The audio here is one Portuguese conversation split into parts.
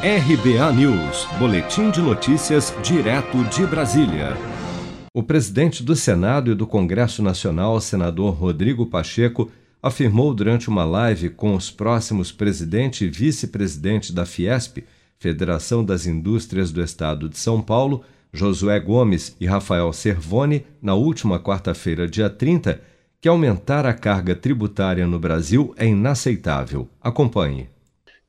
RBA News, Boletim de Notícias, direto de Brasília. O presidente do Senado e do Congresso Nacional, senador Rodrigo Pacheco, afirmou durante uma live com os próximos presidente e vice-presidente da Fiesp, Federação das Indústrias do Estado de São Paulo, Josué Gomes e Rafael Servoni, na última quarta-feira, dia 30, que aumentar a carga tributária no Brasil é inaceitável. Acompanhe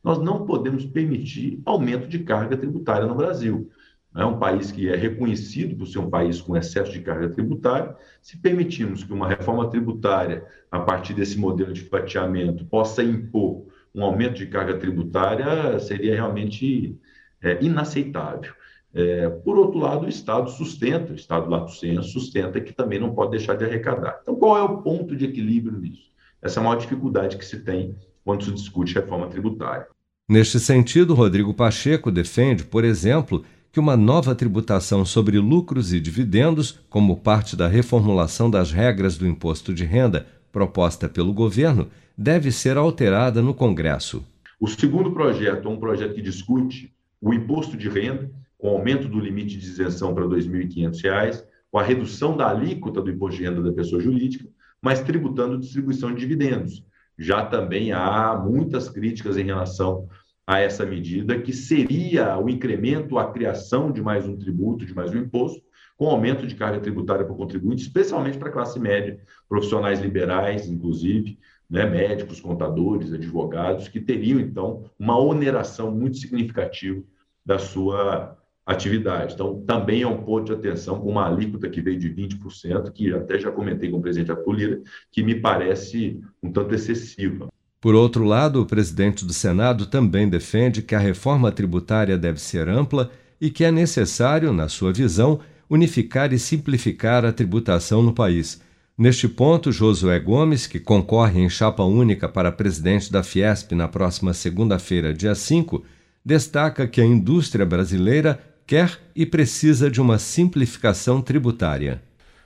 nós não podemos permitir aumento de carga tributária no Brasil. É um país que é reconhecido por ser um país com excesso de carga tributária. Se permitirmos que uma reforma tributária, a partir desse modelo de fatiamento, possa impor um aumento de carga tributária, seria realmente é, inaceitável. É, por outro lado, o Estado sustenta, o Estado lato senso sustenta que também não pode deixar de arrecadar. Então, qual é o ponto de equilíbrio nisso? Essa é a maior dificuldade que se tem quando se discute reforma tributária. Neste sentido, Rodrigo Pacheco defende, por exemplo, que uma nova tributação sobre lucros e dividendos, como parte da reformulação das regras do imposto de renda proposta pelo governo, deve ser alterada no Congresso. O segundo projeto é um projeto que discute o imposto de renda, com aumento do limite de isenção para R$ 2.500, com a redução da alíquota do imposto de renda da pessoa jurídica, mas tributando distribuição de dividendos, já também há muitas críticas em relação a essa medida, que seria o incremento, a criação de mais um tributo, de mais um imposto, com aumento de carga tributária para o contribuinte, especialmente para a classe média, profissionais liberais, inclusive, né, médicos, contadores, advogados, que teriam, então, uma oneração muito significativa da sua atividade. Então, também é um ponto de atenção com uma alíquota que veio de 20%, que até já comentei com o presidente Arthur que me parece um tanto excessiva. Por outro lado, o presidente do Senado também defende que a reforma tributária deve ser ampla e que é necessário, na sua visão, unificar e simplificar a tributação no país. Neste ponto, Josué Gomes, que concorre em chapa única para presidente da Fiesp na próxima segunda-feira, dia 5, destaca que a indústria brasileira quer e precisa de uma simplificação tributária.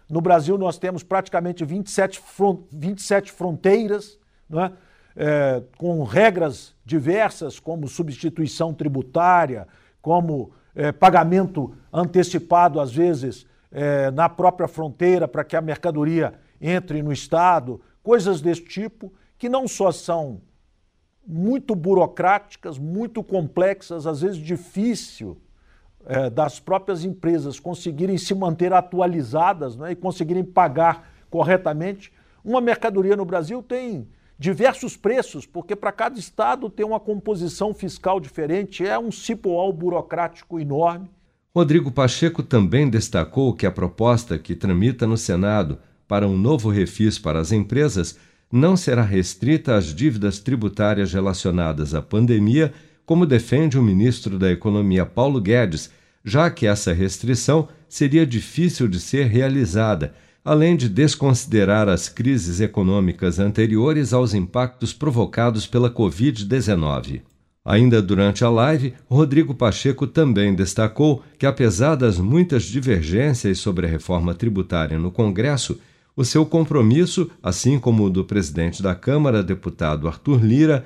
No Brasil, nós temos praticamente 27, front, 27 fronteiras, é? É, com regras diversas, como substituição tributária, como é, pagamento antecipado, às vezes, é, na própria fronteira, para que a mercadoria entre no Estado, coisas desse tipo, que não só são muito burocráticas, muito complexas, às vezes difícil é, das próprias empresas conseguirem se manter atualizadas né, e conseguirem pagar corretamente, uma mercadoria no Brasil tem diversos preços, porque para cada estado tem uma composição fiscal diferente, é um cipoal burocrático enorme. Rodrigo Pacheco também destacou que a proposta que tramita no Senado para um novo refis para as empresas não será restrita às dívidas tributárias relacionadas à pandemia como defende o ministro da Economia Paulo Guedes, já que essa restrição seria difícil de ser realizada, além de desconsiderar as crises econômicas anteriores aos impactos provocados pela Covid-19. Ainda durante a live, Rodrigo Pacheco também destacou que, apesar das muitas divergências sobre a reforma tributária no Congresso, o seu compromisso, assim como o do presidente da Câmara, deputado Arthur Lira,